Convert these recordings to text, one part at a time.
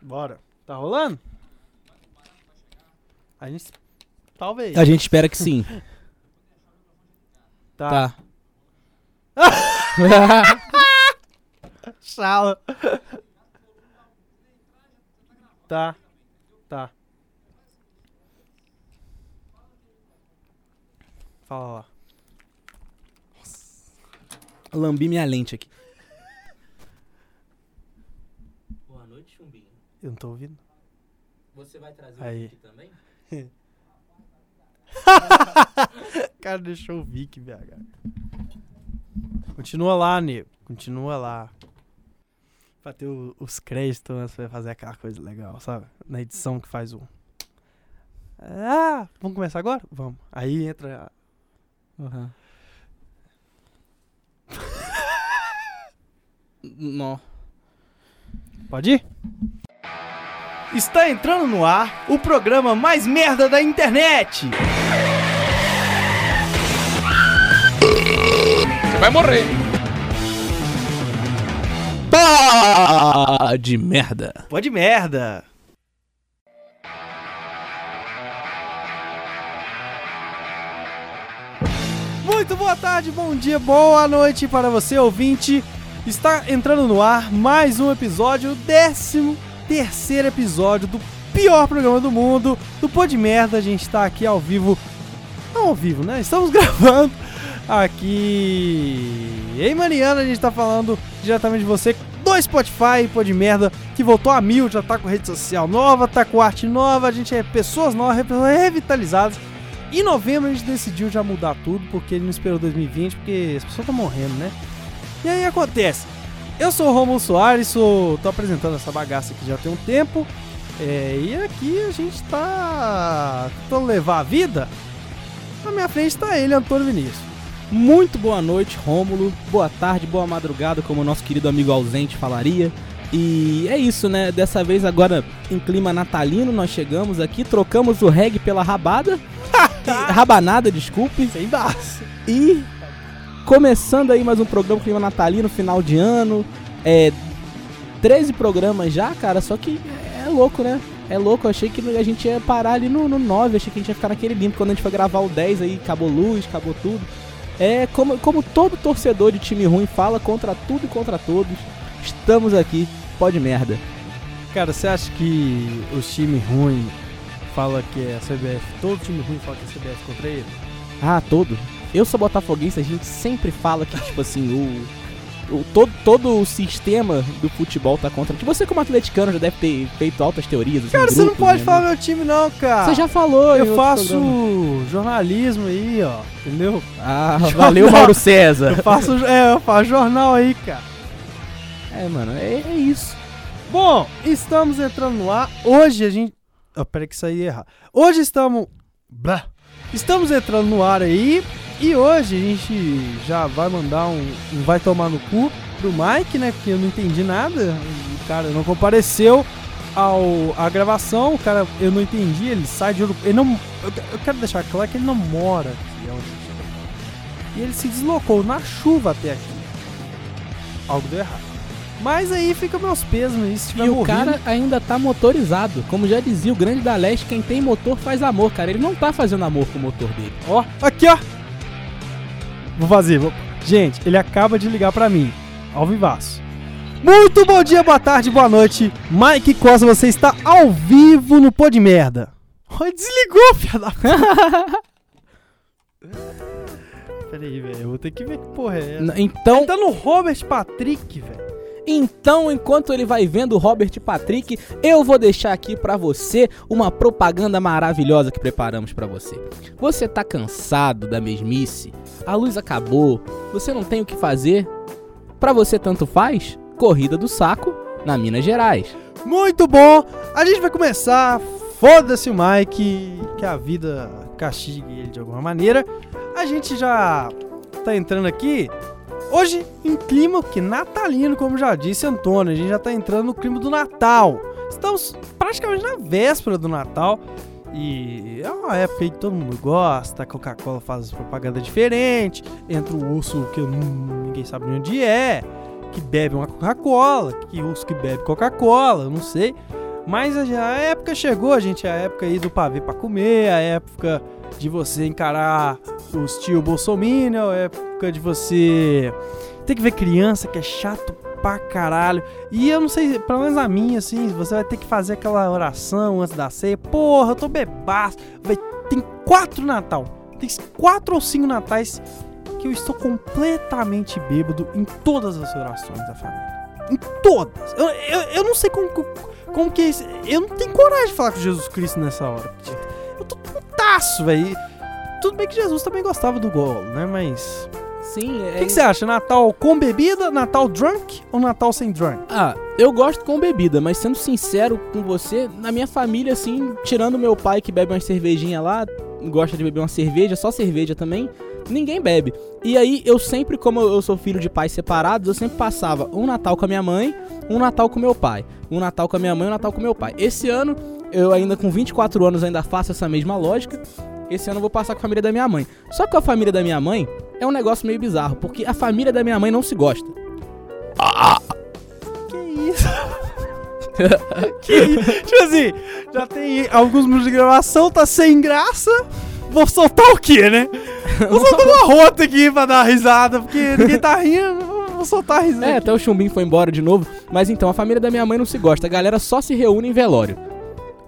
Bora. Tá rolando? A gente. Talvez. A gente espera que sim. Tá. Tá. Tchau. Tá. Tá. Fala lá. Lambi minha lente aqui. Boa noite, chumbinho. Eu não tô ouvindo. Você vai trazer Aí. o link também? cara deixou o Vic, BH. Continua lá, nego. Continua lá. Pra ter o- os créditos antes pra fazer aquela coisa legal, sabe? Na edição que faz o. Ah, vamos começar agora? Vamos. Aí entra. Uhum. Não. Pode ir? Está entrando no ar o programa mais merda da internet. Você vai morrer. Pá de merda. Pode merda. Muito boa tarde, bom dia, boa noite para você, ouvinte. Está entrando no ar mais um episódio, décimo terceiro episódio do pior programa do mundo, do Pô de Merda. A gente está aqui ao vivo, não ao vivo, né? Estamos gravando aqui em Mariana. A gente está falando diretamente de você do Spotify, Pô de Merda, que voltou a mil, já tá com rede social nova, tá com arte nova, a gente é pessoas novas, pessoas revitalizadas. Em novembro a gente decidiu já mudar tudo, porque ele não esperou 2020, porque as pessoas estão morrendo, né? E aí acontece. Eu sou o Romulo Soares, sou, tô apresentando essa bagaça aqui já tem um tempo. é, e aqui a gente tá tentando levar a vida. Na minha frente tá ele, Antônio Vinícius. Muito boa noite, Rômulo. Boa tarde, boa madrugada, como o nosso querido amigo ausente falaria. E é isso, né? Dessa vez agora em clima natalino nós chegamos aqui, trocamos o reggae pela rabada. E- rabanada, desculpe. Sem baço. E começando aí mais um programa clima natalino, final de ano. É 13 programas já, cara, só que é louco, né? É louco, eu achei que a gente ia parar ali no, no 9, achei que a gente ia ficar naquele limpo. Quando a gente foi gravar o 10 aí, acabou luz, acabou tudo. É como, como todo torcedor de time ruim fala contra tudo e contra todos. Estamos aqui, pode merda. Cara, você acha que os times ruins fala que é a CBF, todo time ruim fala que é a CBF contra ele? Ah, todo. Eu sou botafoguense, a gente sempre fala que, tipo assim, o, o- todo, todo o sistema do futebol tá contra. Que você, como atleticano, já deve ter feito altas teorias. assim, Cara, você não grupos, pode né? falar meu time não, cara. Você já falou, Eu faço jornalismo aí, ó, entendeu? Ah, valeu, Mauro César. Eu faço, é, eu faço jornal aí, cara. É, mano, é, é isso. Bom, estamos entrando no ar. Hoje a gente. Oh, peraí que isso aí é errado. Hoje estamos. Estamos entrando no ar aí. E hoje a gente já vai mandar um, um vai tomar no cu pro Mike, né? Porque eu não entendi nada. O cara não compareceu ao à gravação. O cara, eu não entendi. Ele sai de Ouro. Ele não. Eu, eu quero deixar claro que ele não mora aqui. onde a gente tá. E ele se deslocou na chuva até aqui. Algo deu errado. Mas aí fica meus pesos aí, se tiver E o cara ainda tá motorizado. Como já dizia o grande da Leste, quem tem motor faz amor, cara. Ele não tá fazendo amor com o motor dele. Ó, aqui, ó. Vou fazer. Vou... Gente, ele acaba de ligar pra mim. Ao vivaço. Muito bom dia, boa tarde, boa noite. Mike Costa, você está ao vivo no Pô de Merda. Desligou, filha da. Peraí, velho. Eu vou ter que ver que porra é essa. Então, Tá no Robert Patrick, velho. Então, enquanto ele vai vendo o Robert Patrick, eu vou deixar aqui pra você uma propaganda maravilhosa que preparamos pra você. Você tá cansado da mesmice? A luz acabou? Você não tem o que fazer? Pra você tanto faz? Corrida do saco na Minas Gerais. Muito bom. A gente vai começar. Foda-se o Mike, que a vida castigue ele de alguma maneira. A gente já tá entrando aqui. Hoje, em clima que natalino, como já disse Antônio, a gente já tá entrando no clima do Natal. Estamos praticamente na véspera do Natal. E é uma época que todo mundo gosta, a Coca-Cola faz propaganda diferente, entra o urso que ninguém sabe de onde é, que bebe uma Coca-Cola, que urso que bebe Coca-Cola, não sei. Mas a, a época chegou, gente, a época aí do pavê pra comer, a época de você encarar os tio Bolsominion, a época de você ter que ver criança, que é chato pra caralho. E eu não sei, pelo menos a minha, assim, você vai ter que fazer aquela oração antes da ceia. Porra, eu tô bebaço. Tem quatro Natal. Tem quatro ou cinco natais que eu estou completamente bêbado em todas as orações da família. Em todas. Eu, eu, eu não sei como, como que é. Eu não tenho coragem de falar com Jesus Cristo nessa hora. Putaço, velho. Tudo bem que Jesus também gostava do golo, né? Mas. Sim, O é. que, que você acha? Natal com bebida, Natal drunk ou Natal sem drunk? Ah, eu gosto com bebida, mas sendo sincero com você, na minha família, assim, tirando meu pai que bebe uma cervejinha lá, gosta de beber uma cerveja, só cerveja também, ninguém bebe. E aí eu sempre, como eu sou filho de pais separados, eu sempre passava um Natal com a minha mãe, um Natal com meu pai. Um Natal com a minha mãe, um Natal com meu pai. Esse ano, eu ainda com 24 anos ainda faço essa mesma lógica. Esse ano eu vou passar com a família da minha mãe. Só que a família da minha mãe é um negócio meio bizarro, porque a família da minha mãe não se gosta. Que isso? que isso? Tipo assim, já tem alguns minutos de gravação, tá sem graça. Vou soltar o quê, né? Vou soltar uma rota aqui pra dar risada, porque ninguém tá rindo. Vou soltar a risada. É, aqui. até o chumbinho foi embora de novo. Mas então, a família da minha mãe não se gosta. A galera só se reúne em velório.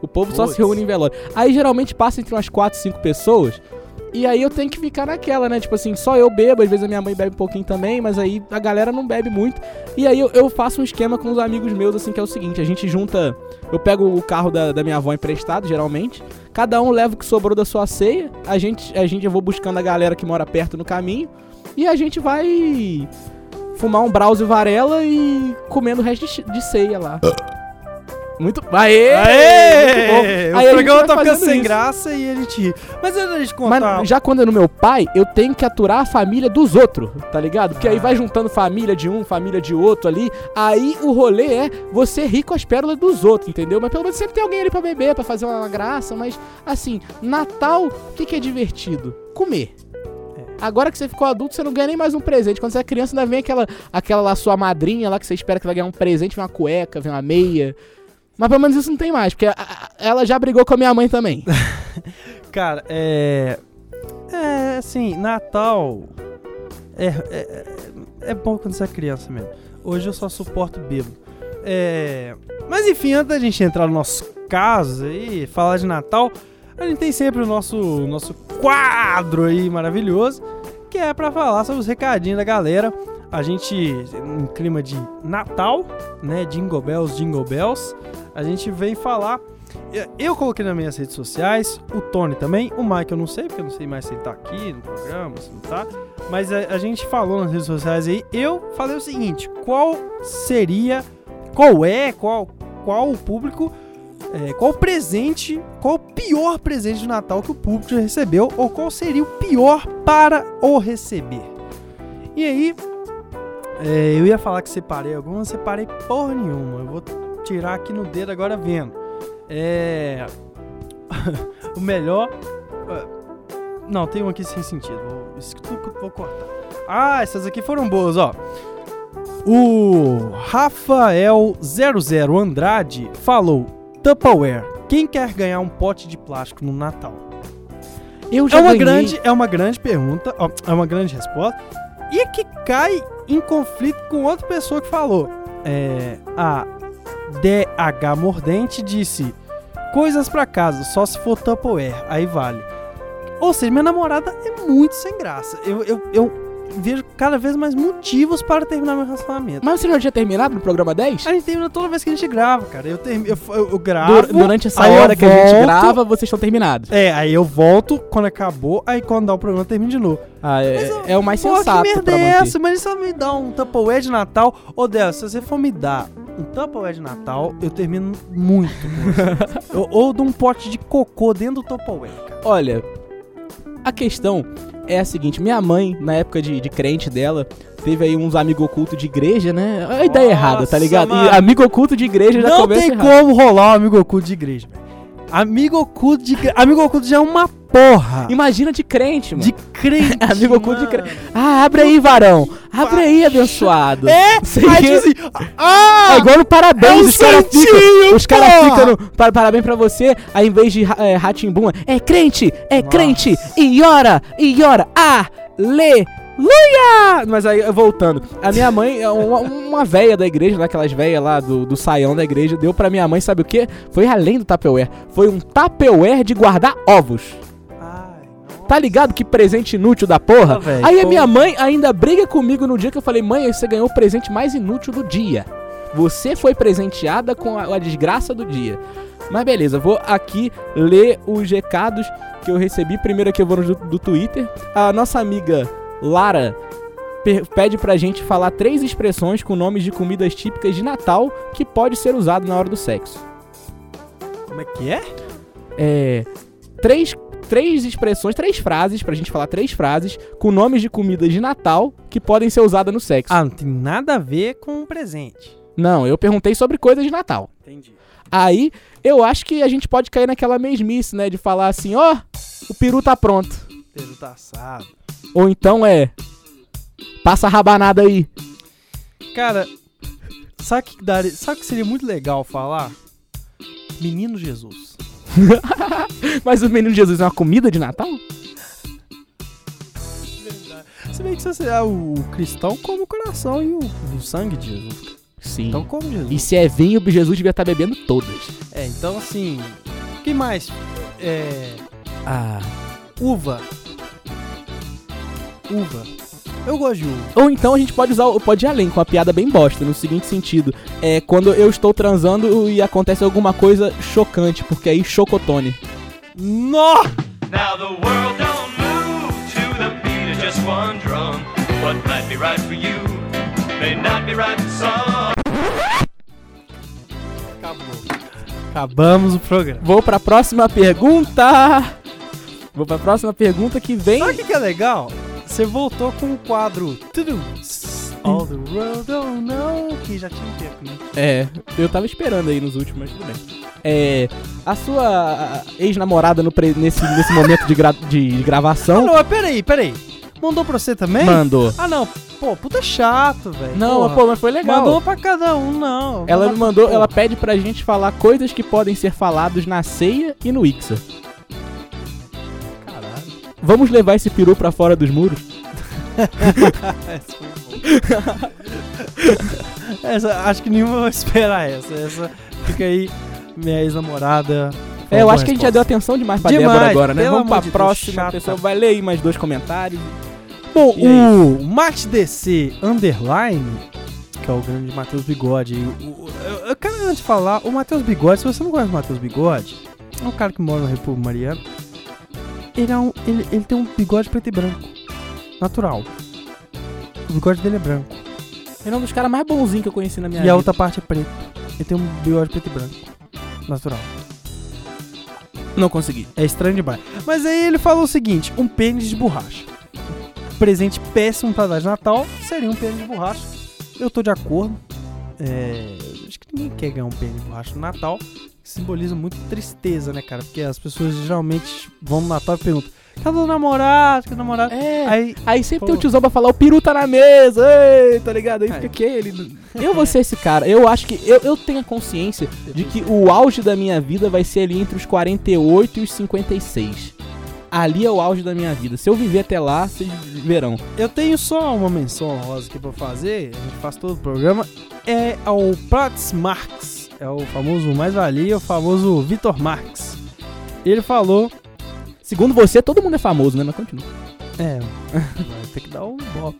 O povo só se reúne em velório. Aí geralmente passa entre umas 4, 5 pessoas. E aí eu tenho que ficar naquela, né? Tipo assim, só eu bebo, às vezes a minha mãe bebe um pouquinho também, mas aí a galera não bebe muito. E aí eu, eu faço um esquema com os amigos meus, assim, que é o seguinte, a gente junta. Eu pego o carro da, da minha avó emprestado, geralmente. Cada um leva o que sobrou da sua ceia. A gente, a gente eu vou buscando a galera que mora perto no caminho. E a gente vai fumar um browse Varela e comendo o resto de, de ceia lá. Muito. Aê! Aê! Muito. O Aí gente programa tá ficando sem isso. graça e a gente ri. Mas da gente contar... Mas já quando é no meu pai, eu tenho que aturar a família dos outros, tá ligado? Porque aí Ah. vai juntando família de um, família de outro ali. Aí o rolê é você rir com as pérolas dos outros, entendeu? Mas pelo menos sempre tem alguém ali pra beber, pra fazer uma graça. Mas assim, Natal, o que, que é divertido? Comer. É. Agora que você ficou adulto, você não ganha nem mais um presente. Quando você é criança, ainda vem aquela, aquela lá sua madrinha lá que você espera que vai ganhar um presente, vem uma cueca, vem uma meia. Mas pelo menos isso não tem mais, porque a- a- ela já brigou com a minha mãe também. Cara, é. É, assim, Natal. É, é, é- é bom quando você é criança mesmo. Hoje eu só suporto bêbado. É. Mas enfim, antes da gente entrar no nosso caso aí, falar de Natal, a gente tem sempre o nosso, nosso quadro aí maravilhoso, que é pra falar sobre os recadinhos da galera. A gente, em clima de Natal, né? Jingle Bells, Jingle Bells, a gente vem falar eu coloquei nas minhas redes sociais, o Tony também, o Mike eu não sei, porque eu não sei mais se ele tá aqui no programa, se não tá. Mas a, a gente falou nas redes sociais aí, eu falei o seguinte, qual seria, qual é, qual, qual o público, é, qual presente, qual o pior presente de Natal que o público já recebeu, ou qual seria o pior para o receber. E aí, é, eu ia falar que separei algumas, separei porra nenhuma, eu vou tirar aqui no dedo agora vendo. É. o melhor. ah, Não, tem um aqui sem sentido. Vou, vou cortar. Ah, essas aqui foram boas, ó. O Rafael00 Andrade falou: Tupperware, quem quer ganhar um pote de plástico no Natal? Eu É uma, grande, é uma grande pergunta, ó, é uma grande resposta. E que cai em conflito com outra pessoa que falou. É, a DH Mordente disse: Coisas pra casa, só se for Tupperware, aí vale. Ou seja, minha namorada é muito sem graça. Eu, eu, eu vejo cada vez mais motivos para terminar meu relacionamento. Mas você não tinha terminado no programa 10? A gente termina toda vez que a gente grava, cara. Eu, term... eu, eu, eu gravo. Dur- durante essa hora que a gente volto. grava, vocês estão terminados. É, aí eu volto quando acabou, aí quando dá o programa eu termino de novo. Ah, é, eu- é o mais Pô, sensato que merda é essa? Mas ela me dá um Tupperware de Natal, ô Del, se você for me dar um Tupperware de Natal, eu termino muito. Eu- ou de um pote de cocô dentro do Tupperware, cara. Olha, a questão é a seguinte: minha mãe, na época de, de crente dela, teve aí uns amigos ocultos de igreja, né? A ideia Nossa, errada, tá ligado? mano. E amigo oculto de igreja já Não começa tem errado. como rolar um amigo oculto de igreja, velho. Amigo oculto de igreja. Amigo oculto já é uma Porra! Imagina de crente, mano. De crente. Amigo oculto de crente. Ah, abre aí, varão. Abre aí, abençoado. É? Sei Aí, que- assim, ah! É igual no parabéns, É os caras ficam. Os caras ficam no para, parabéns pra você, aí em vez de é, Ratimbum, é crente, é Nossa. crente, e ora, e ora, aleluia! Mas aí, voltando, a minha mãe, é uma, uma véia da igreja, né, aquelas véias lá do, do saião da igreja, deu pra minha mãe, sabe o que? Foi além do Tupperware, foi um Tupperware de guardar ovos. Tá ligado que presente inútil da porra? Ah, velho, Aí a minha mãe ainda briga comigo no dia que eu falei, mãe, você ganhou o presente mais inútil do dia. Você foi presenteada com a, a desgraça do dia. Mas beleza, vou aqui ler os recados que eu recebi. Primeiro aqui eu vou no do, Twitter. A nossa amiga Lara pede pra gente falar três expressões com nomes de comidas típicas de Natal que pode ser usado na hora do sexo. Como é que é? é, três, três expressões, três frases, pra gente falar três frases, com nomes de comidas de Natal que podem ser usadas no sexo. Ah, não tem nada a ver com um presente. Não, eu perguntei sobre coisas de Natal. Entendi. Aí, eu acho que a gente pode cair naquela mesmice, né? De falar assim, ó, o peru tá pronto. Peru tá assado. Ou então é, passa a rabanada aí. Cara, sabe o que, daria- sabe o que seria muito legal falar? Menino Jesus. Mas o menino Jesus é uma comida de Natal? Se bem que você é o cristão come o coração e o, o sangue de Jesus. Sim. Então come Jesus. E se é vinho, Jesus devia estar bebendo todas. É, então assim. O que mais? É. Ah. Uva. Uva. Eu gosto de. Ou então a gente pode usar, o- pode ir além com a piada bem bosta, no seguinte sentido. É quando eu estou transando e acontece alguma coisa chocante, porque aí chocotone. Nó! Now the world don't move to the beat of just one drum. What might be right for you may not be right for some. Acabou. Acabamos o programa. Vou pra próxima pergunta. Vou pra próxima pergunta que vem. Sabe o que, que é legal? Você voltou com o quadro Tudo. All the world don't know. Que já tinha um tempo, né? É, eu tava esperando aí nos últimos, mas tudo bem. É, a sua ex-namorada nesse, nesse momento de, gra- de Ah, gravação não, mas peraí, peraí. Mandou pra você também? mandou. Ah, não. Pô, puta chato, velho. Não, Porra. pô, mas foi legal. Mandou pra cada um, não. Ela me Mandou- mandou, pô. ela pede pra gente falar coisas que podem ser falados na ceia e no Ixa. Caralho. Vamos levar esse peru pra fora dos muros? Essa foi bom. essa, acho que nenhuma vai esperar essa. Essa fica aí, minha ex-namorada. É, eu acho que a gente já deu atenção demais pra Demais, Débora agora, né? Vamos pra de próxima chata. pessoa. Vai ler aí mais dois comentários. Bom, E é o MatDC Underline, que é o grande Matheus Bigode. aí, o- eu, eu quero antes de falar, o Matheus Bigode, se você não conhece o Matheus Bigode, é um cara que mora na República Mariana. Ele, é um, ele, ele tem um bigode preto e branco. Natural. O bigode dele é branco. Ele é um dos caras mais bonzinhos que eu conheci na minha E vida. a outra parte é preta. Ele tem um bigode preto e branco. Natural. Não consegui. É estranho demais. Mas aí ele falou o seguinte: um pênis de borracha. Presente péssimo pra dar de Natal seria um pênis de borracha. Eu tô de acordo. É, acho que ninguém quer ganhar um pênis de borracha no Natal. Simboliza muito tristeza, né, cara? Porque as pessoas geralmente vão no Natal e perguntam: cadê o namorado? Cadê o namorado? É. Aí, Aí, sempre Pô. tem o tiozão pra falar, o peru tá na mesa, ei, tá ligado? Aí É. fica aquele. Eu vou ser esse cara. Eu acho que. Eu, eu tenho a consciência de que o auge da minha vida vai ser ali entre os 48 e os 56. Ali é o auge da minha vida. Se eu viver até lá, vocês verão. eu tenho só uma menção rosa aqui pra fazer. A gente faz todo o programa. É ao Prats Marx. É o famoso mais valia, o famoso Vitor Marx. Ele falou Segundo você, todo mundo é famoso, né? Mas continua. É, vai ter que dar um bloco.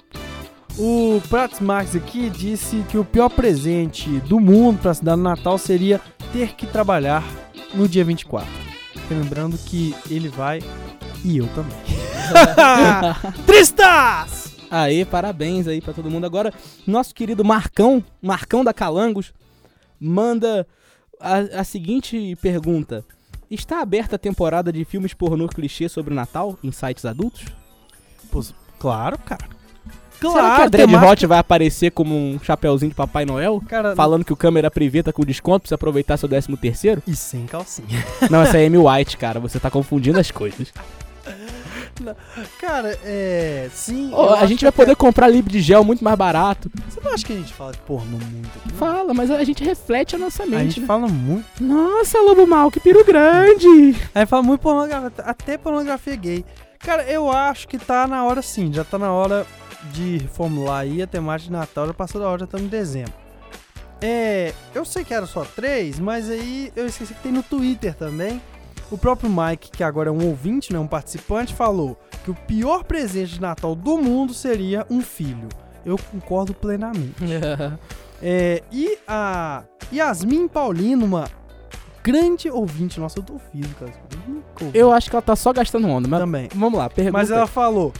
O Prats Max aqui disse que o pior presente do mundo para se dar no Natal seria ter que trabalhar no dia 24. Lembrando que ele vai e eu também. Tristas! Aê, parabéns aí pra todo mundo. Agora, nosso querido Marcão, Marcão da Calangos, manda a, a seguinte pergunta. Está aberta a temporada de filmes pornô clichê sobre o Natal em sites adultos? Pô, claro, cara. Claro, Será que a Dread temática- Hot vai aparecer como um chapeuzinho de Papai Noel? Cara, Falando que o câmera privê tá com desconto pra você aproveitar seu 13 terceiro? E sem calcinha. Não, essa é Amy White, cara. Você tá confundindo as coisas. Cara, é. Sim. Eu a gente vai poder até- comprar livro de gel muito mais barato. Você não acha que a gente fala de pornô muito não? Fala, mas a gente reflete a nossa A mente, gente né? fala muito. Nossa, Lobo Mal, que piro grande! A gente fala muito pornografia, até pornografia gay. Cara, eu acho que tá na hora sim, já tá na hora de reformular aí a temática de Natal, já passou da hora, já estamos em dezembro. É, eu sei que era só três, mas aí eu esqueci que tem no Twitter também. O próprio Mike, que agora é um ouvinte, né, um participante, falou que o pior presente de Natal do mundo seria um filho. Eu concordo plenamente. É, e a Yasmin Paulino, uma grande ouvinte, nossa, eu nunca ouvi Eu acho que ela tá só gastando onda, mas também. vamos lá, pergunta. Mas ela falou: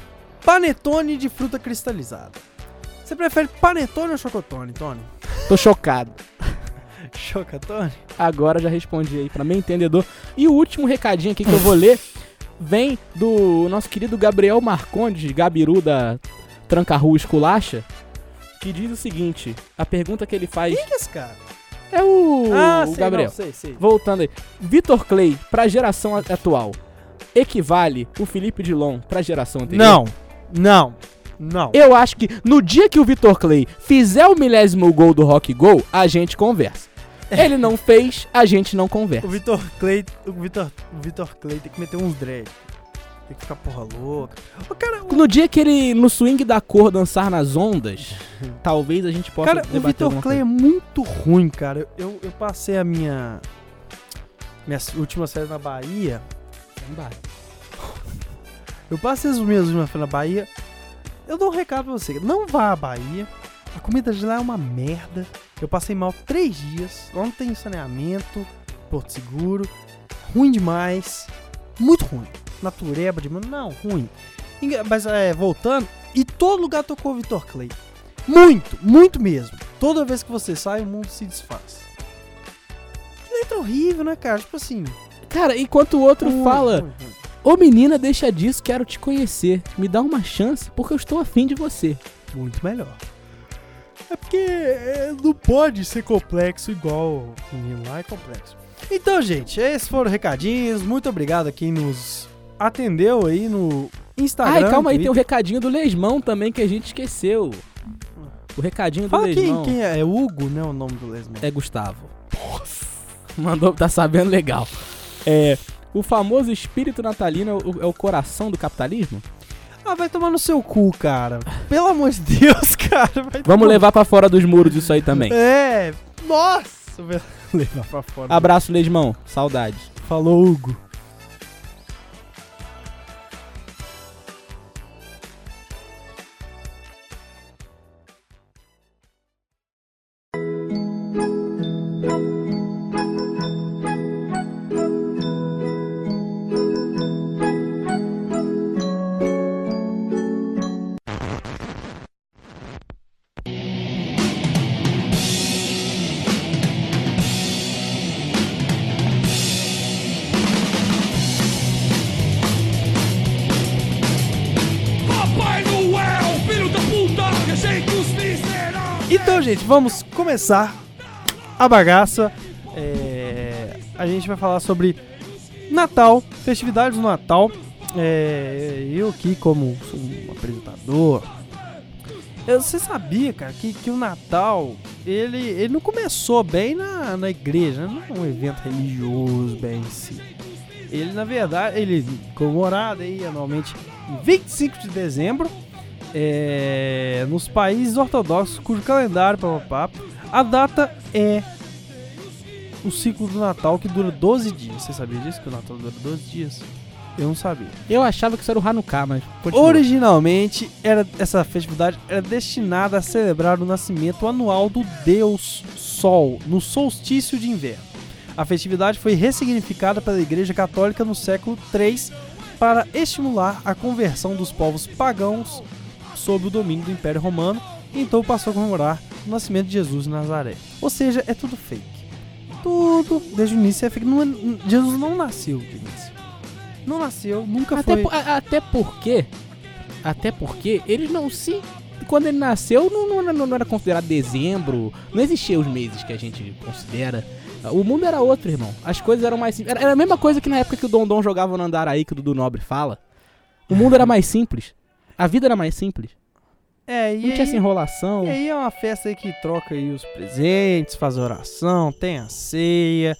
panetone de fruta cristalizada. Você prefere panetone ou chocotone, Tony? Tô chocado. Chocotone? Agora já respondi aí pra meu entendedor. E o último recadinho aqui que eu vou ler vem do nosso querido Gabriel Marcondes, Gabiru da Tranca-Rua Esculacha, que diz o seguinte: a pergunta que ele faz Quem que é esse cara? é o, o sei, Gabriel. não, sei, sei. Voltando aí. Vitor Clay, pra geração atual, equivale o Felipe Dilon pra geração anterior? Não, não, não. Eu acho que no dia que o Vitor Clay fizer o milésimo gol do Rock Go, a gente conversa. Ele não fez, a gente não conversa. O Vitor Clay, o Vitor, o Vitor Clay tem que meter uns dread. Tem que ficar porra louca. O cara, o, No dia que ele, no swing da cor, dançar nas ondas, talvez a gente possa cara, o debater Vitor alguma Clay é muito ruim, cara. Eu, eu passei a minha minhas últimas férias na Bahia. coisa. Eu passei as minhas últimas férias na Bahia. Eu dou um recado pra você. Não vá à Bahia. A comida de lá é uma merda. Eu passei mal três dias. Não tem saneamento. Porto Seguro. Ruim demais. Muito ruim. Natureba demais. Não, ruim. Mas é, voltando. E todo lugar tocou Vitor Clay. Muito, muito mesmo. Toda vez que você sai, o mundo se desfaz. Que letra horrível, né, cara? Tipo assim. Cara, enquanto o outro ruim, fala, ruim, ruim. ô menina, deixa disso, quero te conhecer. Me dá uma chance, porque eu estou afim de você. Muito melhor. É porque é, não pode ser complexo igual o menino lá é complexo. Então, gente, esses foram os recadinhos. Muito obrigado a quem nos atendeu aí no Instagram. Ai, calma aí, tem o Twitter. recadinho do Lesmão também que a gente esqueceu. O recadinho do Fala quem, Lesmão. quem é. É Hugo, né? O nome do Lesmão. É Gustavo. Mandou, tá sabendo legal. É, o famoso espírito natalino é o, é o coração do capitalismo? Ah, vai tomar no seu cu, cara. Pelo amor de Deus, cara. vai Vamos tomar- levar pra fora dos muros isso aí também. É. Nossa. levar pra fora. Abraço, Lesmão. Saudades. Falou, Hugo. Gente, vamos começar a bagaça. É, a gente vai falar sobre Natal, festividades do Natal. É, eu aqui, como um apresentador, eu- você sabia, cara, que, que o Natal ele, ele não começou bem na, na igreja, não é um evento religioso bem em si. Ele, na verdade, ele comemorado aí anualmente em 25 de dezembro é, nos países ortodoxos cujo calendário, papapá, a data é o ciclo do Natal que dura 12 dias. Você sabia disso? Que o Natal dura 12 dias? Eu não sabia. Eu achava que isso era o Hanukkah, mas. continua. Originalmente, era, essa festividade era destinada a celebrar o nascimento anual do Deus Sol, no solstício de inverno. A festividade foi ressignificada pela Igreja Católica no século III para estimular a conversão dos povos pagãos sob o domínio do Império Romano e então passou a comemorar o nascimento de Jesus em Nazaré. Ou seja, é tudo fake. Tudo, desde o início, é fake. Não é- Jesus não nasceu do início. Não nasceu, nunca Até, foi... po- a- até porque. Até porque eles não se quando ele nasceu não, não, era- não era considerado dezembro, não existia os meses que a gente considera. O mundo era outro, irmão. As coisas eram mais simples. Era, era a mesma coisa que na época que o Dondon jogava no andar aí, que o Dudu Nobre fala. O mundo era mais simples. A vida era mais simples. É, e Não tinha aí- essa enrolação. E aí é uma festa aí que troca aí os presentes, faz oração, tem a ceia.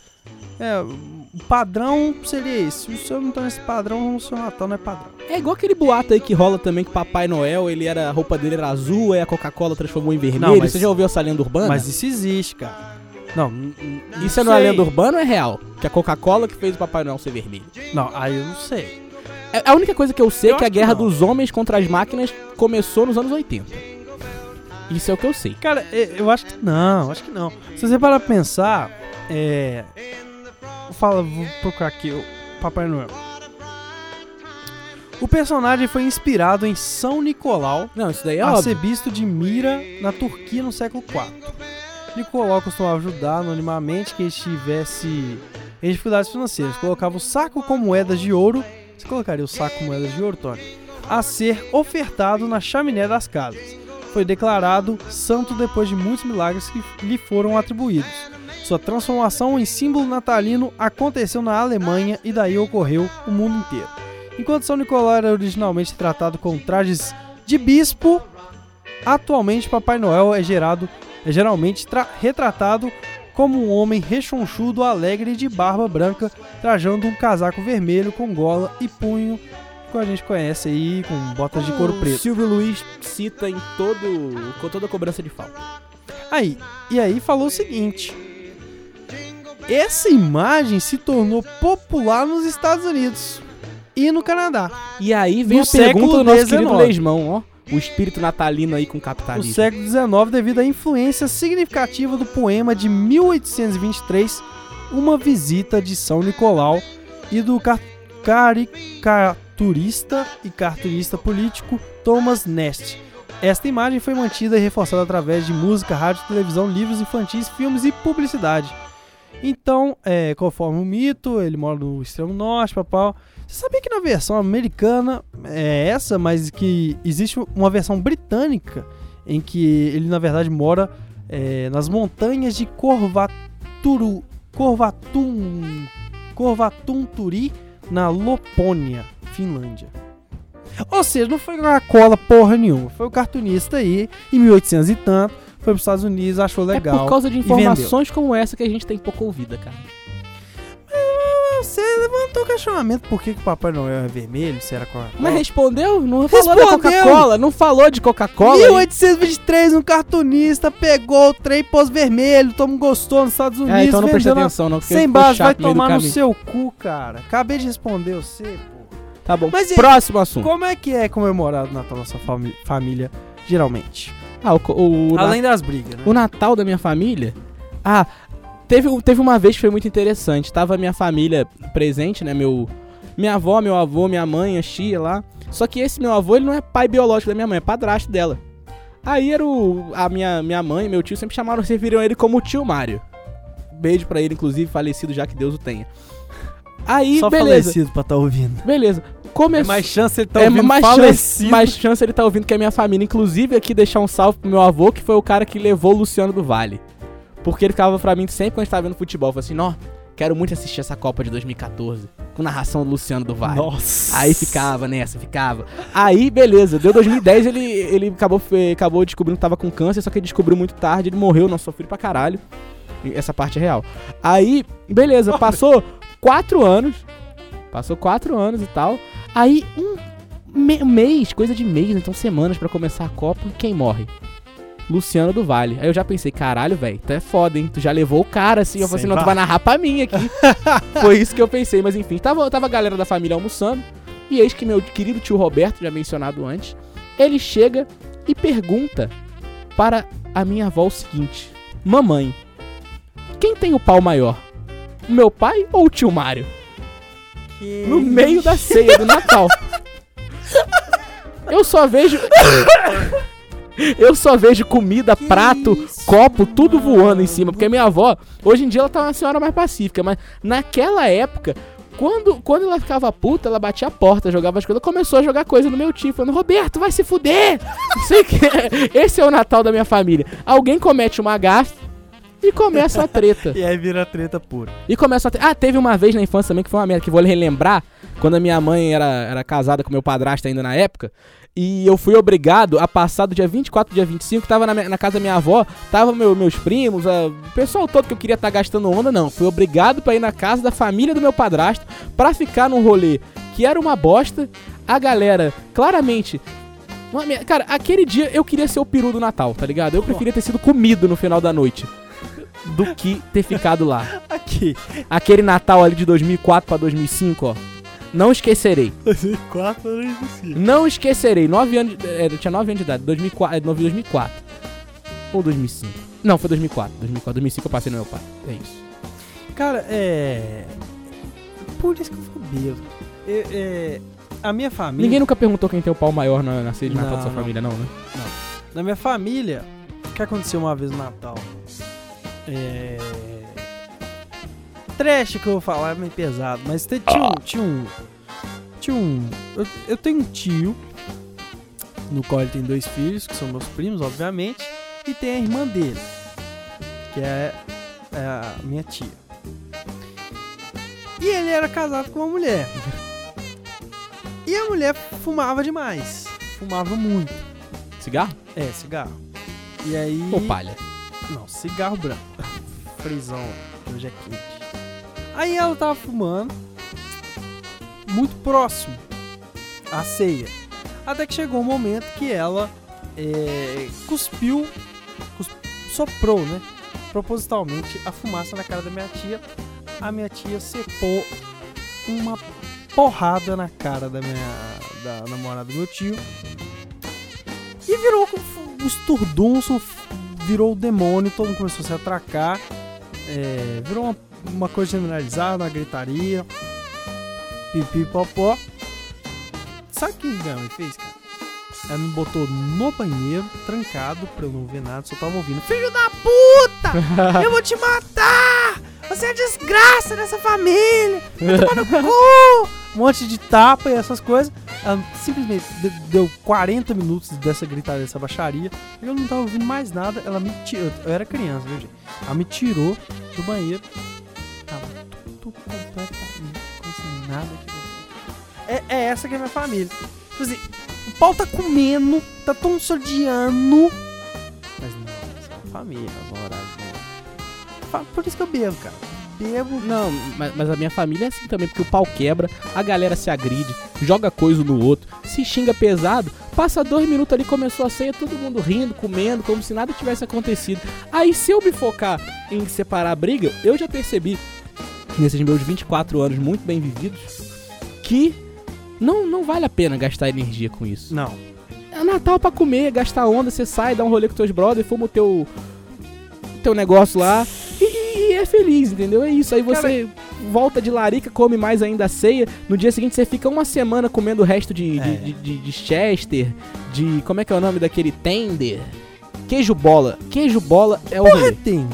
É, o padrão seria esse. Se o senhor não tá nesse padrão, o seu Natal não é padrão. É igual aquele boato aí que rola também que Papai Noel, ele era, a roupa dele era azul, aí a Coca-Cola transformou em vermelho. Não, mas- Você já ouviu essa lenda urbana? Mas isso existe, cara. Não, Isso não é lenda urbana ou é real? Que a Coca-Cola que fez o Papai Noel ser vermelho. Não, aí eu não sei. É- A única coisa que eu sei Eu é que a que guerra não. dos homens contra as máquinas começou nos anos 80. Isso é o que eu sei. Cara, e- eu acho que não, acho que não. Se você parar pra pensar, é. Fala, vou procurar aqui o Papai Noel. O personagem foi inspirado em São Nicolau, Não, isso daí é arcebispo de Mira, na Turquia, no século IV. Nicolau costumava ajudar anonimamente quem estivesse em dificuldades financeiras. Colocava o saco com moedas de ouro. Colocaria o saco com moedas de ouro? A ser ofertado na chaminé das casas. Foi declarado santo depois de muitos milagres que lhe foram atribuídos. Sua transformação em símbolo natalino aconteceu na Alemanha e daí ocorreu o mundo inteiro. Enquanto São Nicolau era originalmente tratado com trajes de bispo, atualmente Papai Noel é, gerado, é geralmente tra- retratado como um homem rechonchudo, alegre e de barba branca, trajando um casaco vermelho com gola e punho, que a gente conhece aí, com botas de couro preto. Silvio Luiz cita em todo, com toda a cobrança de falta. Aí, e aí falou o seguinte: essa imagem se tornou popular nos Estados Unidos e no Canadá. E aí vem No a pergunta do nosso XIX. querido Leismão, ó. O espírito natalino aí com No capitalismo. século XIX, devido à influência significativa do poema de 1823, Uma Visita de São Nicolau, e do ca- caricaturista e cartunista político Thomas Nast. Esta imagem foi mantida e reforçada através de música, rádio, televisão, livros infantis, filmes e publicidade. Então, é, conforme o mito, ele mora no extremo norte, papau. Você sabia que na versão americana é essa, mas que existe uma versão britânica em que ele na verdade mora é, nas montanhas de Corvaturu, Corvatum, Corvatunturi, na Lopônia, Finlândia. Ou seja, não foi Coca-Cola porra nenhuma, foi o cartunista aí, em 1800 e tanto, foi para os Estados Unidos, achou É legal. por causa de informações como essa que a gente tem pouca ouvida, cara. Você levantou o questionamento por que, que o Papai Noel é vermelho, se era Coca-Cola. Mas respondeu? Não falou da Respondeu. Coca-Cola? Não falou de Coca-Cola? 1823, um cartunista pegou o trem pós vermelho, todo mundo gostou nos Estados Unidos, É, então não presta atenção, não. Sem base, vai tomar no caminho. seu cu, cara. Acabei de responder você, pô. Tá bom. Mas e? Próximo assunto. Como é que é comemorado o Natal na sua fami- família, geralmente? Ah, o, o, na- Além das brigas, né? o Natal da minha família. Ah, teve, teve uma vez que foi muito interessante. Tava a minha família presente, né? Meu, minha avó, meu avô, minha mãe, a tia lá. Só que esse meu avô, ele não é pai biológico da minha mãe, é padrasto dela. Aí era o. A minha, minha mãe e meu tio sempre chamaram, serviram ele como o tio Mário. Beijo pra ele, inclusive, falecido, já que Deus o tenha. Aí, Só beleza. falecido pra tá ouvindo. Beleza. É mais chance ele tá é ouvindo mais chance, falecido. mais chance ele tá ouvindo que é minha família. Inclusive, aqui deixar um salve pro meu avô, que foi o cara que levou o Luciano do Vale. Porque ele ficava pra mim sempre quando a gente tava vendo futebol. Falou assim, ó, quero muito assistir essa Copa de 2014. Com narração do Luciano do Vale. Nossa. Aí ficava nessa, ficava. Aí, beleza, deu 2010, ele, ele acabou, acabou descobrindo que tava com câncer, só que ele descobriu muito tarde, ele morreu, nós sofreu pra caralho. Essa parte é real. Aí, beleza, passou quatro anos. Passou quatro anos e tal. Aí, um me- mês, coisa de mês, então semanas pra começar a Copa, quem morre? Luciano do Vale. Aí eu já pensei, caralho, velho, tu é foda, hein? Tu já levou o cara assim. Eu falei assim, não, tu vai narrar pra mim aqui. Foi isso que eu pensei, mas enfim, tava, tava a galera da família almoçando. E eis que meu querido tio Roberto, já mencionado antes, ele chega e pergunta para a minha avó o seguinte: Mamãe, quem tem o pau maior? O meu pai ou o tio Mário? No meio da ceia do Natal. Eu só vejo. Eu só vejo comida, prato, copo, tudo voando em cima. Porque minha avó, hoje em dia ela tá uma senhora mais pacífica, mas naquela época, Quando, quando ela ficava puta, ela batia a porta, jogava as coisas, começou a jogar coisa no meu tio, falando, Roberto, vai se fuder! Não sei o que. Esse é o Natal da minha família. Alguém comete uma gafe e começa a treta. E aí vira treta pura. E começa a. Te... Ah, teve uma vez na infância também que foi uma merda, que vou relembrar, quando a minha mãe era, era casada com meu padrasto ainda na época. E eu fui obrigado a passar do dia 24 pro dia 25, tava na, minha- na casa da minha avó, tava meu- meus primos, a- o pessoal todo que eu queria estar gastando onda, não. Fui obrigado pra ir na casa da família do meu padrasto pra ficar num rolê que era uma bosta. A galera, claramente. Cara, aquele dia eu queria ser o peru do Natal, tá ligado? Eu preferia ter sido comido no final da noite do que ter ficado lá. Aqui. Aquele Natal ali de 2004 pra 2005, ó. Não esquecerei. 2004 eu não. Não esquecerei. Nove anos, é, eu tinha 9 anos de idade. 2004, é, 2004. Ou 2005. Não, foi 2004. 2004. 2005 eu passei no meu pai. É isso. Cara, é. Por isso que eu fico bêbado. É, é, A minha família. Ninguém nunca perguntou quem tem o pau maior na, na ceia de Natal Não, da sua não. família, não, né? Na minha família, o que aconteceu uma vez no Natal? É. Trash que eu vou falar é meio pesado, mas tinha um. Tinha um. Tinha um. Eu, eu tenho um tio, no qual ele tem dois filhos, que são meus primos, obviamente, e tem a irmã dele, que é, é a minha tia. E ele era casado com uma mulher. E a mulher fumava demais. Fumava muito. Cigarro É, cigarro. E aí. ou palha? Não, cigarro branco. Frisão, hoje é quente. Aí ela tava fumando. Muito próximo à ceia. Até que chegou um momento que ela é, cuspiu. cus- soprou, né? Propositalmente a fumaça na cara da minha tia. A minha tia cepou uma porrada na cara da minha. da namorada do meu tio. E virou um esturdunço, virou o demônio, todo mundo começou a se atracar. É, virou uma, uma coisa generalizada, uma gritaria. Pipi popó. Sabe o que minha mãe fez, cara? Ela me botou no banheiro, trancado, pra eu não ver nada, só tava ouvindo. Filho da puta! Eu vou te matar! Você é desgraça dessa família! Vai tomar no cu! Um monte de tapa e essas coisas. Ela simplesmente de- deu 40 minutos dessa gritaria, dessa baixaria. Eu não tava ouvindo mais nada. Ela me tirou. Eu era criança, viu, gente? Ela me tirou do banheiro. Tava tudo completamente como se nada. É, é essa que é minha família. Tipo assim, o pau tá comendo, tá tão sodiando. Mas não, é família, as horários. Por isso que eu bebo, cara. Bebo. Não, mas, mas a minha família é assim também, porque o pau quebra, a galera se agride, joga coisa no outro, se xinga pesado, passa dois minutos ali, começou a ceia, todo mundo rindo, comendo, como se nada tivesse acontecido. Aí se eu me focar em separar a briga, eu já percebi, nesses meus 24 anos muito bem vividos, que não, não vale a pena gastar energia com isso. Não. É Natal pra comer, gastar onda, você sai, dá um rolê com teus brothers, fuma o teu, teu negócio lá e, e é feliz, entendeu? É isso. Aí você volta de larica, come mais ainda a ceia. No dia seguinte você fica uma semana comendo o resto de, de, É. de, de- de Chester, de. Como é que é o nome daquele tender? Queijo bola. Queijo bola é o rolê. Pretendo.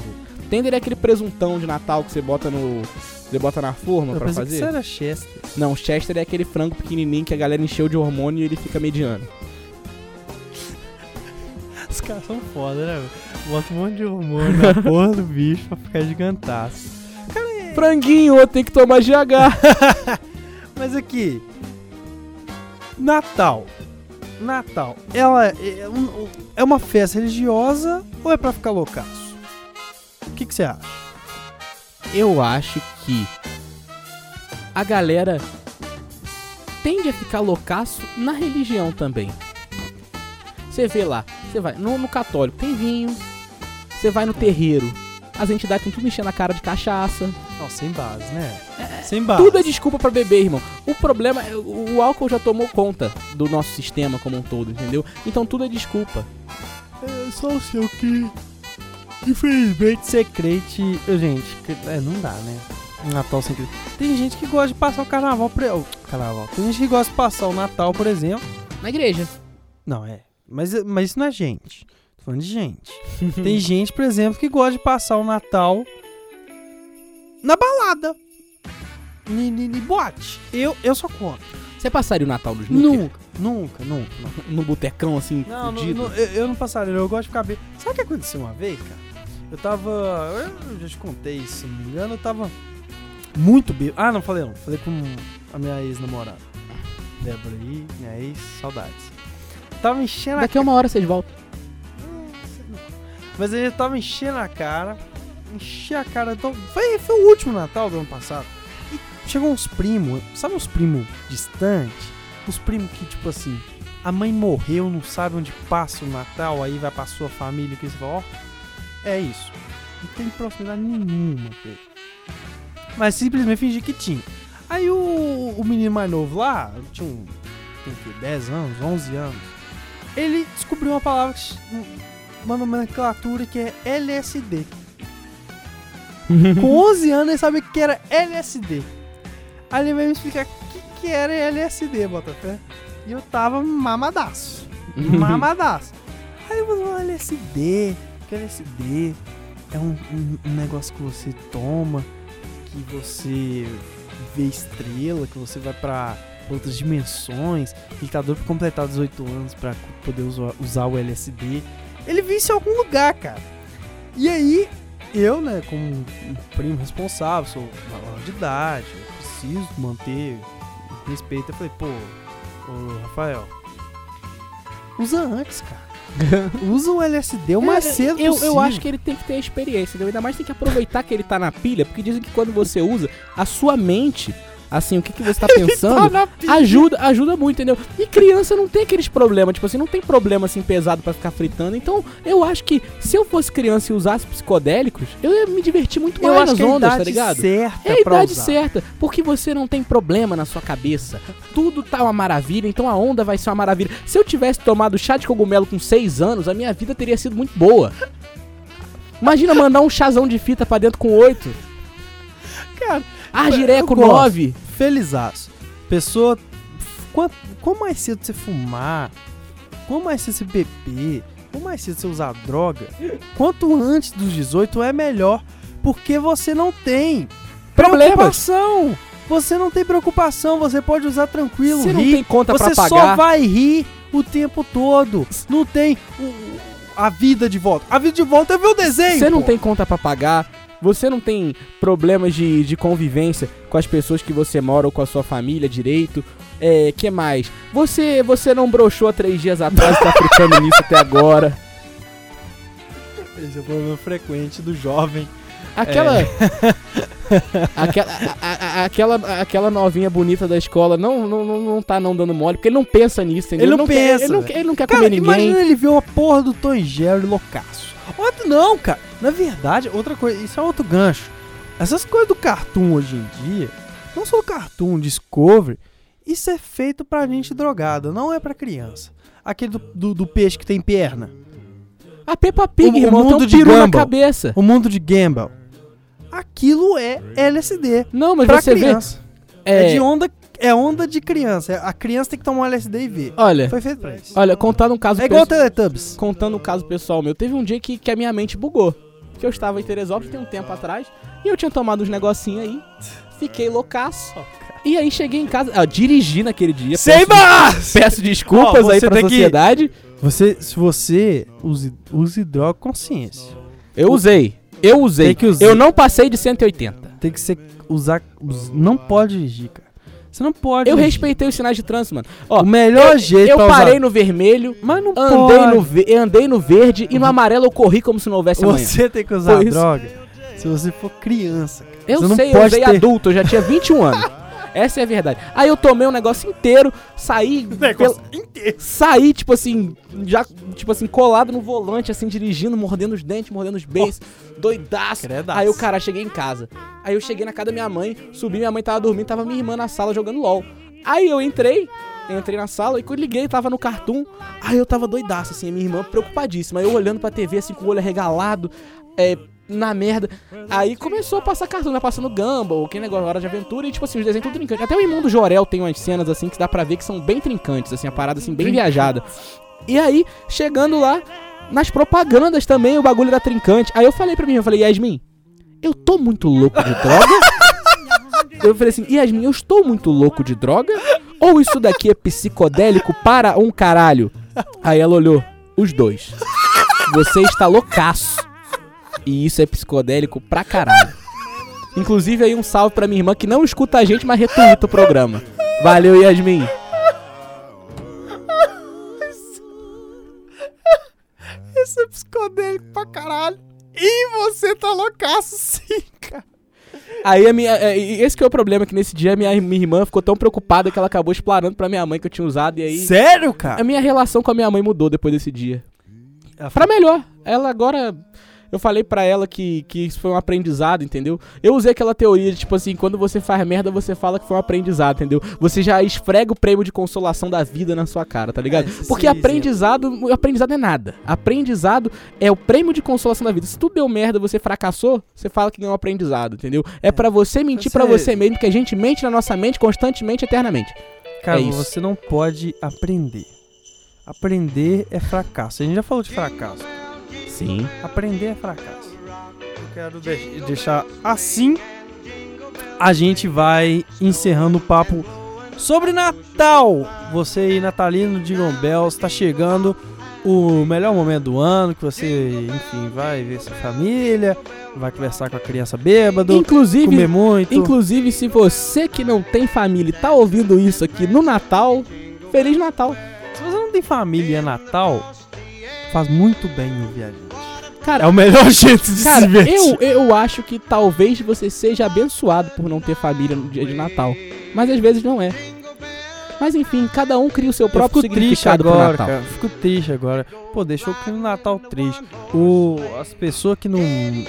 Tender é aquele presuntão de Natal que você bota no. Você bota na forma Eu pra pensei que fazer? isso era Chester. Não, Chester é aquele frango pequenininho que a galera encheu de hormônio e ele fica mediano. Os caras são foda, né? Bota um monte de hormônio na porra do bicho pra ficar gigantaço. Franguinho, outro tem que tomar GH. Mas aqui. Natal. Natal. Ela é, um- é uma festa religiosa ou é pra ficar loucaço? O que que você acha? Eu acho que a galera tende a ficar loucaço na religião também. Você vê lá, você vai no, no católico, tem vinho. Você vai no terreiro, as entidades estão tudo enchendo a cara de cachaça. Não, sem base, né? sem base. Tudo é desculpa pra beber, irmão. O problema é o, o álcool já tomou conta do nosso sistema como um todo, entendeu? Então tudo é desculpa. É só o seu que. Infelizmente, ser crente. Ô, Gente, é, não dá, né? Natal sem crente. Tem gente que gosta de passar o carnaval. Pre... o carnaval. Tem gente que gosta de passar o Natal, por exemplo. Na igreja. Não, é. Mas, mas isso não é gente. Tô falando de gente. Tem gente, por exemplo, que gosta de passar o Natal na balada. ni, ni, ni boate. Eu, eu sou contra. Você passaria o Natal no? Nunca, nunca, nunca. nunca. No botecão, assim, Não, eu, eu não passaria, eu gosto de ficar bem. Sabe o que aconteceu uma vez, cara? Eu tava. Eu já te contei isso, se não me engano, eu tava muito bêbado. Ah, não, falei não. Falei com a minha ex-namorada. Débora aí, minha ex, saudades. Tava enchendo Daqui a uma hora vocês voltam. Mas ele tava enchendo a cara. Enchi a cara. Então, foi, foi o último Natal do ano passado. E chegou uns primos. Sabe uns primos distantes? Uns primos que, tipo assim, a mãe morreu, não sabe onde passa o Natal, aí vai pra sua família. Que você fala, ó, é isso. Não tem proximidade nenhuma. Mas simplesmente fingi que tinha. Aí o, o menino mais novo lá, tinha um, tem o quê? 10 anos, 11 anos. Ele descobriu uma palavra uma nomenclatura que é LSD. Com 11 anos ele sabia que era LSD. Aí ele veio me explicar o que, que era LSD, Botafé. E eu tava mamadaço. Mamadaço. Aí eu falei, LSD, que LSD é um, um- um negócio que você toma, que você vê estrela, que você vai pra outras dimensões. Ele tá doido pra completar 18 anos pra poder usar, usar o LSD. Ele viu isso em algum lugar, cara. E aí, eu, né, como um primo responsável, sou maior de idade, eu preciso manter respeito. Eu falei, pô, ô Rafael, usa antes, cara. usa o LSD o mais É, cedo eu, possível. eu acho que ele tem que ter a experiência, entendeu? Ainda mais tem que aproveitar que ele tá na pilha, porque dizem que quando você usa, a sua mente, assim, o que, que você tá pensando, Tá na pilha. ajuda, ajuda muito, entendeu? E criança não tem aqueles problemas, tipo assim, não tem problema assim pesado pra ficar fritando. Então, eu acho que se eu fosse criança e usasse psicodélicos, eu ia me divertir muito eu mais acho nas que é a ondas, idade tá ligado? certa É a idade usar. certa, porque você não tem problema na sua cabeça. Tudo tá uma maravilha, então a onda vai ser uma maravilha. Se eu tivesse tomado chá de cogumelo com 6 anos, a minha vida teria sido muito boa. Imagina mandar um chazão de fita pra dentro com 8. Cara, com gosto. 9. Felizaço. Pessoa, quanto, quanto mais cedo você fumar, quanto mais cedo você beber, quanto mais cedo você usar droga, quanto antes dos 18 é melhor, porque você não tem Problemas. preocupação. Você não tem preocupação, você pode usar tranquilo, Você não rir. tem conta você pra só pagar. vai rir o tempo todo. Não tem a vida de volta. A vida de volta é ver o desenho. Você não pô. tem conta pra pagar. Você não tem problemas de, de convivência com as pessoas que você mora ou com a sua família direito. É, que mais? Você você não broxou há três dias atrás e tá fritando nisso até agora. Esse é o problema frequente do jovem. Aquela. aquela, a- a- aquela, aquela novinha bonita da escola não, não, não, não tá não dando mole, porque ele não pensa nisso, entendeu? Ele não pensa, ele, não, velho. quer- ele não quer Cara, comer ninguém. imagina ele ver a porra do Tom Jerry loucaço. Outro não, cara. Na verdade, outra coisa, isso é outro gancho. Essas coisas do cartoon hoje em dia, não só o cartoon, Discovery, isso é feito pra gente drogada, não é pra criança. Aquele do, do- do peixe que tem perna. A Peppa Pig, O- o irmão, tem mundo um de peru na Gumball. cabeça. O mundo de Gamble. Aquilo é LSD. Não, mas pra você criança. vê. É... É, de onda, é onda de criança. A criança tem que tomar um LSD e ver. olha, Foi feito pra isso. olha, contando um caso É igual o pessoal- Teletubbies. contando um caso pessoal meu, teve um dia que, que a minha mente bugou. Que eu estava em Teresópolis tem um tempo atrás e eu tinha tomado uns negocinhos aí, fiquei loucaço. E aí cheguei em casa, ah, dirigi naquele dia. Sem peço, peço desculpas Ó, aí pra tem que- sociedade. Você, se você use, use droga com consciência. Eu usei. Eu usei. Eu não passei de 180. Tem que ser usar, us- não pode dirigir, cara. Você não pode. Eu respeitei os sinais de trânsito, mano. Ó, O melhor eu, jeito eu parei usar. no vermelho, Mas não andei pode. no, ve- andei no verde e no amarelo eu corri como se não houvesse amanhã. Você tem que usar droga se você for criança. cara. Eu Você não sei, eu pode usei ter- adulto, eu já tinha 21 anos. Essa é a verdade. Aí eu tomei um negócio inteiro, saí. Negócio pel- Saí, tipo assim, já, tipo assim, colado no volante, assim, dirigindo, mordendo os dentes, mordendo os beijos, doidaço. Credaço. Aí o cara, cheguei em casa. Aí eu cheguei na casa da minha mãe, subi, minha mãe tava dormindo, tava minha irmã na sala jogando LOL. Aí eu entrei, entrei na sala e quando liguei, tava no cartoon. Aí eu tava doidaço, assim, a minha irmã preocupadíssima. Eu olhando pra TV, assim, com o olho arregalado, é, na merda. Aí começou a passar cartoon, né? Passando Gumball, que negócio, Hora de Aventura, e tipo assim, os desenhos tudo trincantes. Até o Irmão do Jorel tem umas cenas, assim, que dá pra ver que são bem trincantes, assim, a parada, assim, bem viajada. E aí, chegando lá, nas propagandas também, o bagulho era trincante. Aí eu falei pra mim, eu falei, Yasmin, eu tô muito louco de droga? Eu falei assim, Yasmin, eu estou muito louco de droga? Ou isso daqui é psicodélico para um caralho? Aí ela olhou, os dois. Você está loucaço. E isso é psicodélico pra caralho. Inclusive aí um salve pra minha irmã que não escuta a gente, mas retuita o programa. Valeu, Yasmin. Isso é psicodélico pra caralho. E você tá loucaço sim, cara. Aí a minha. é, Esse que é o problema, que nesse dia a minha, minha irmã ficou tão preocupada que ela acabou explanando pra minha mãe que eu tinha usado. E aí. Sério, A cara? minha relação com a minha mãe mudou depois desse dia. Ela Pra melhor. Ela agora. Eu falei pra ela que, que isso foi um aprendizado, entendeu? Eu usei aquela teoria de, tipo assim, quando você faz merda, você fala que foi um aprendizado, entendeu? Você já esfrega o prêmio de consolação da vida na sua cara, tá ligado? É, Porque exemplo. aprendizado, aprendizado é nada. Aprendizado é o prêmio de consolação da vida. Se tu deu merda, você fracassou, você fala que ganhou um aprendizado, entendeu? É pra você mentir pra Você- você mesmo, que a gente mente na nossa mente constantemente, eternamente. Cara, É você não pode aprender. Aprender é fracasso. A gente já falou de fracasso. Sim. Aprender é fracasso. Eu quero deix- deixar assim. A gente vai encerrando o papo sobre Natal. Você aí, Natalino de Bells, está chegando o melhor momento do ano que você, enfim, vai ver sua família, vai conversar com a criança bêbado, Inclusive, comer muito. Inclusive, se você que não tem família e tá ouvindo isso aqui no Natal, Feliz Natal. Se você não tem família e é Natal, faz muito bem ouvir a gente. Cara, É o melhor jeito de cara se divertir. eu, eu acho que talvez você seja abençoado por não ter família no dia de Natal. Mas às vezes não é. Mas enfim, cada um cria o seu Eu próprio fico significado agora, Natal. cara. Fico triste agora. Pô, deixou o clima do Natal triste. O, as pessoas que não,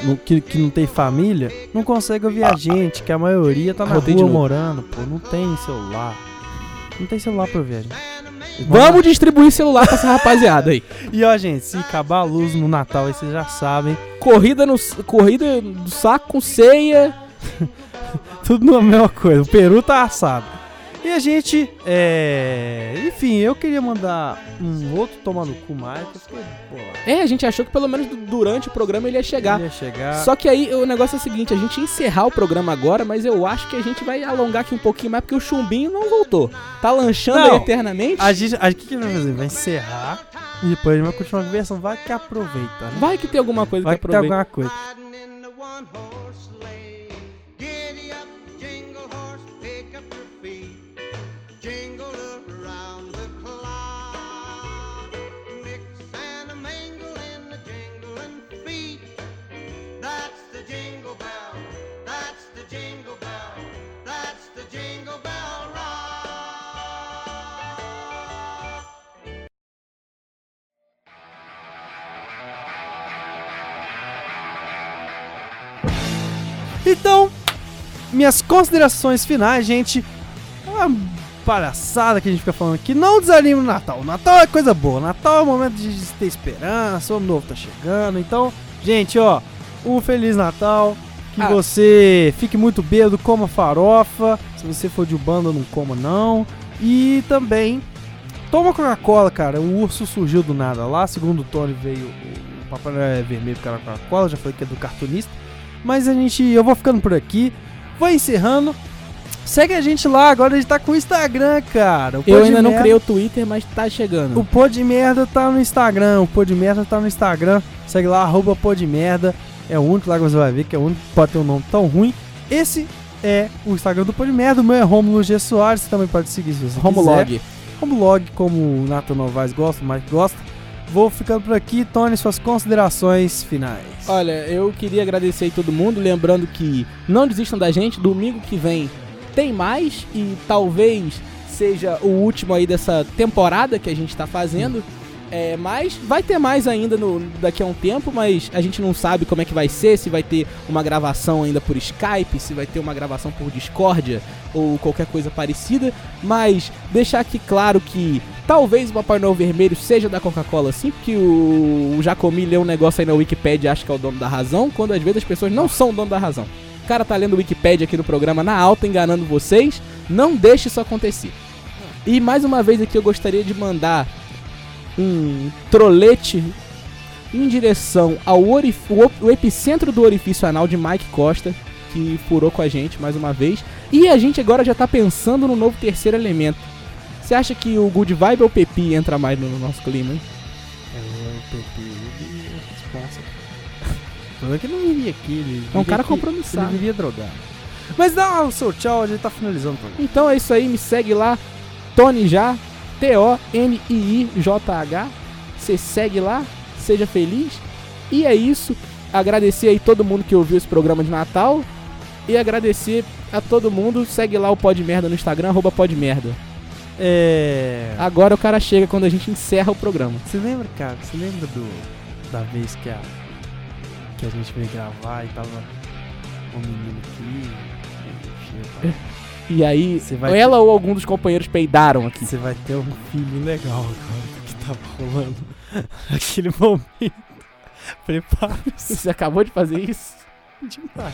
não- que, que não tem família não conseguem ouvir a gente, que a maioria tá na rua morando, pô. Não tem celular. Não tem celular pra ouvir a gente. Vamos distribuir celular pra essa rapaziada aí. E ó, gente, se acabar a luz no Natal, aí vocês já sabem. Corrida no corrida do saco com ceia. Tudo na mesma coisa. O peru tá assado. E a gente, é... Enfim, eu queria mandar um outro tomar no cu mais, que. É, a gente achou que pelo menos du- durante o programa ele ia chegar. Ia chegar. Só que aí o negócio é o seguinte, a gente ia encerrar o programa agora, mas eu acho que a gente vai alongar aqui um pouquinho mais, porque o chumbinho não voltou. Tá lanchando eternamente. A gente, a, o que, que ele vai fazer? Vai encerrar e depois a gente vai continuar a conversa. Vai que aproveita, né? Vai que tem alguma coisa Vai que que tem aproveita. alguma coisa. Riding in the minhas considerações finais, gente. É Uma palhaçada que a gente fica falando aqui. Não desanime no Natal. O Natal é coisa boa. O Natal é o momento de ter esperança. O ano novo tá chegando. Então, gente, ó. Um Feliz Natal. Que Ah. você fique muito bêbado, coma farofa. Se você for de banda, não coma não. E também, toma Coca-Cola, cara. O urso surgiu do nada lá. Segundo o Tony, veio o, o Papai Noel é vermelho porque era Coca-Cola. Já falei que é do cartunista. Mas a gente, eu vou ficando por aqui. Vou encerrando. Segue a gente lá, agora a gente tá com o Instagram, cara. O Eu ainda não Merda- criei o Twitter, mas tá chegando. O Pô de Merda tá no Instagram. O Pô de Merda tá no Instagram. Segue lá, arroba Pô de Merda. É o único lá que você vai ver, que é o único que pode ter um nome tão ruim. Esse é o Instagram do Pô de Merda. O meu é Romulo G. Soares. Você também pode seguir se você quiser. Romulog. Romulog, como o Nathan Novaes gosta, o Mike gosta. Vou ficando por aqui. Tony, suas considerações finais. Olha, eu queria agradecer aí todo mundo, lembrando que não desistam da gente, domingo que vem tem mais e talvez seja o último aí dessa temporada que a gente tá fazendo. É, mas vai ter mais ainda no, daqui a um tempo, mas a gente não sabe como é que vai ser, se vai ter uma gravação ainda por Skype, se vai ter uma gravação por Discordia ou qualquer coisa parecida. Mas deixar aqui claro que talvez o Papai Noel Vermelho seja da Coca-Cola sim, porque o, o Jacomi lê um negócio aí na Wikipedia e acha que é o dono da razão, quando às vezes as pessoas não são o dono da razão. O cara tá lendo Wikipedia aqui no programa na alta, enganando vocês. Não deixe isso acontecer. E mais uma vez aqui eu gostaria de mandar um trolete em direção ao o epicentro do orifício anal de Mike Costa, que furou com a gente mais uma vez. E a gente agora já tá pensando no novo terceiro elemento. Você acha que o Good Vibe ou o Pepi entra mais no nosso clima, hein? É, o PP, ele é é que não viria aqui. Ele É um cara aqui- compromissado. Ele viria drogado. Mas dá o seu tchau, a gente tá finalizando programa. Então é isso aí, me segue lá, Tony Já, T-O-N-I-I-J-H. Você segue lá, seja feliz. E é isso. Agradecer aí todo mundo que ouviu esse programa de Natal. E agradecer a todo mundo. Segue lá o Pod Merda no Instagram, arroba Pod Merda. É. Agora o cara chega quando a gente encerra o programa. Você lembra, cara? Você lembra do. Da vez que a. Que a gente veio gravar e tava um menino aqui. E aí, Você vai ela ou algum dos companheiros peidaram aqui. Você vai ter um filho legal agora do que tava rolando naquele momento. Prepare-se Você acabou de fazer isso? demais.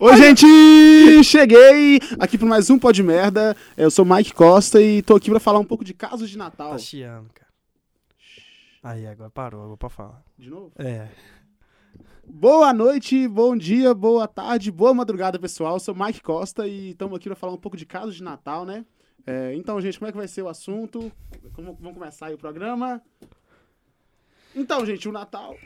Oi, gente! Cheguei aqui para mais um Pó de Merda. Eu sou Mike Costa e tô aqui para falar um pouco de casos de Natal. Tá chiando, cara. Aí, agora parou, agora pra falar. De novo? É. Boa noite, bom dia, boa tarde, boa madrugada, pessoal. Eu sou Mike Costa e estamos aqui para falar um pouco de casos de Natal, né? É, então, gente, como é que vai ser o assunto? Como, vamos começar aí o programa? Então, gente, o Natal.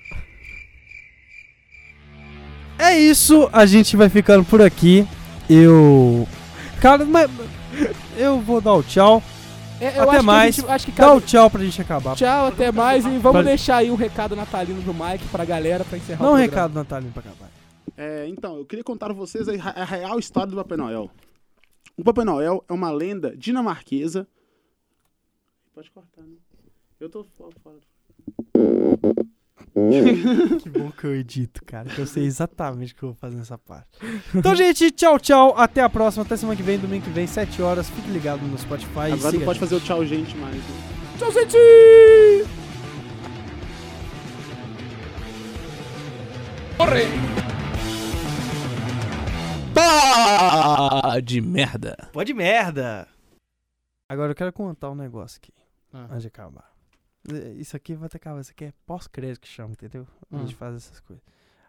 É isso, a gente vai ficando por aqui. Eu. Cara, mas. Eu vou dar o tchau. É, eu Até acho que a mais. gente- acho que Dá o tchau pra gente acabar. Tchau, até mais. E vamos Vale. deixar aí um recado natalino do Mike pra galera pra encerrar Dá um o programa. recado, Natalino, pra acabar. É, então, eu queria contar pra vocês a, a real história do Papai Noel. O Papai Noel é uma lenda dinamarquesa. Pode cortar, né? Eu tô fo- fora. Que bom que eu edito, cara. Que eu sei exatamente o que eu vou fazer nessa parte. Então, gente, tchau, tchau. Até a próxima. Até semana que vem, domingo que vem, 7 horas. Fique ligado no Spotify. Agora não pode gente. fazer o tchau, gente, mais. né? Tchau, gente! Pá de merda. Pode merda. Agora eu quero contar um negócio aqui. Ah. Antes de acabar. É, Isso aqui vai ter acabar. Isso aqui é pós-crédito que chama, entendeu? A Hum. gente faz essas coisas.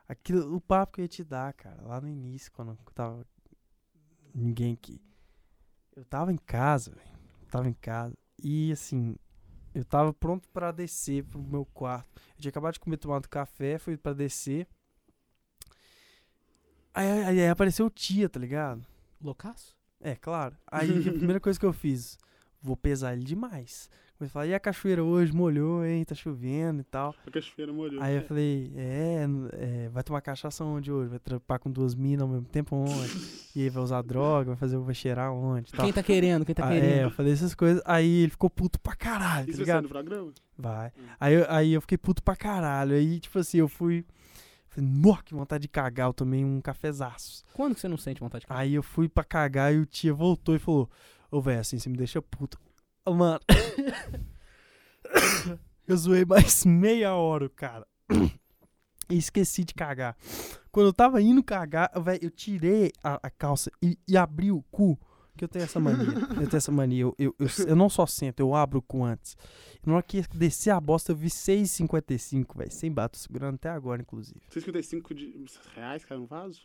Aquilo, o papo que eu ia te dar, cara, lá no início, quando tava ninguém aqui. Eu tava em casa, velho. Tava em casa. E assim, eu tava pronto pra descer pro meu quarto. Eu tinha acabado de comer tomado café, fui pra descer. Aí, aí, aí apareceu o tia, tá ligado? Loucaço? É, claro. Aí a primeira coisa que eu fiz, vou pesar ele demais. Comecei a falar, e a cachoeira hoje molhou, hein? Tá chovendo e tal. A cachoeira molhou. Aí eu falei, é, é, vai tomar cachaça onde hoje? Vai trampar com duas minas ao mesmo tempo onde? E aí vai usar droga, vai fazer, vai cheirar onde? e Tal. Quem tá querendo? Quem tá Ah, é, querendo? eu falei essas coisas. Aí ele ficou puto pra caralho, tá Isso vai sair ligado? no programa? Vai. Hum. Aí, eu- aí eu fiquei puto pra caralho. Aí, tipo assim, eu fui. Falei, nó, que vontade de cagar. Eu tomei um cafezaço. Quando que você não sente vontade de cagar? Aí eu fui pra cagar e o tia voltou e falou: Ô, velho, assim, você me deixa puto. Ô, mano. eu zoei mais meia hora, cara. E esqueci de cagar. Quando eu tava indo cagar, velho, eu tirei a, a calça e, e abri o cu. Que eu tenho essa mania. Eu tenho essa mania. Eu, eu, eu, eu não só sento, eu abro o cu antes. Na hora que descer a bosta, eu vi 6,55, velho. Sem bato, segurando até agora, inclusive. 6,55 de reais caiu no vaso?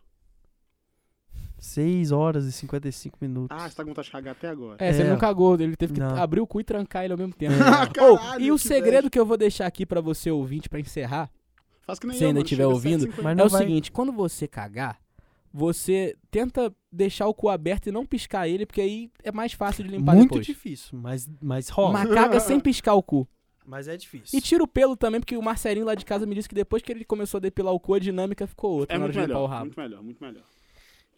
6 horas e 55 minutos. Ah, você tá com vontade de cagar até agora. É, você É. não cagou, ele teve que Não. abrir o cu e trancar ele ao mesmo tempo. Ah, Ô, caralho, e o que segredo que eu vou deixar aqui pra você ouvinte pra encerrar Faz que nem Se eu, ainda estiver ouvindo, 7,50. Mas é o vai- seguinte, quando você cagar, você tenta deixar o cu aberto e não piscar ele, porque aí é mais fácil de limpar Muito depois. difícil, mas, mas rola. Mas caga sem piscar o cu. Mas é difícil. E tira o pelo também, porque o Marcelinho lá de casa me disse que depois que ele começou a depilar o cu, a dinâmica ficou outra É na hora muito de limpar o melhor, rabo. muito melhor, muito melhor.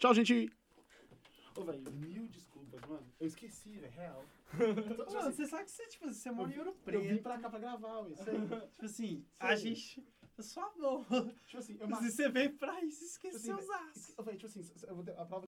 Tchau, gente. Ô, velho, mil desculpas, mano. Eu esqueci, velho, real. você sabe que você, tipo, você mora em Ouro Eu vim pra cá pra gravar, isso aí. Tipo assim, a gente. Só não. Tipo assim, eu mar- você veio pra isso, tipo assim, esqueceu os aços. Ô, velho, tipo assim, eu vou ter- a prova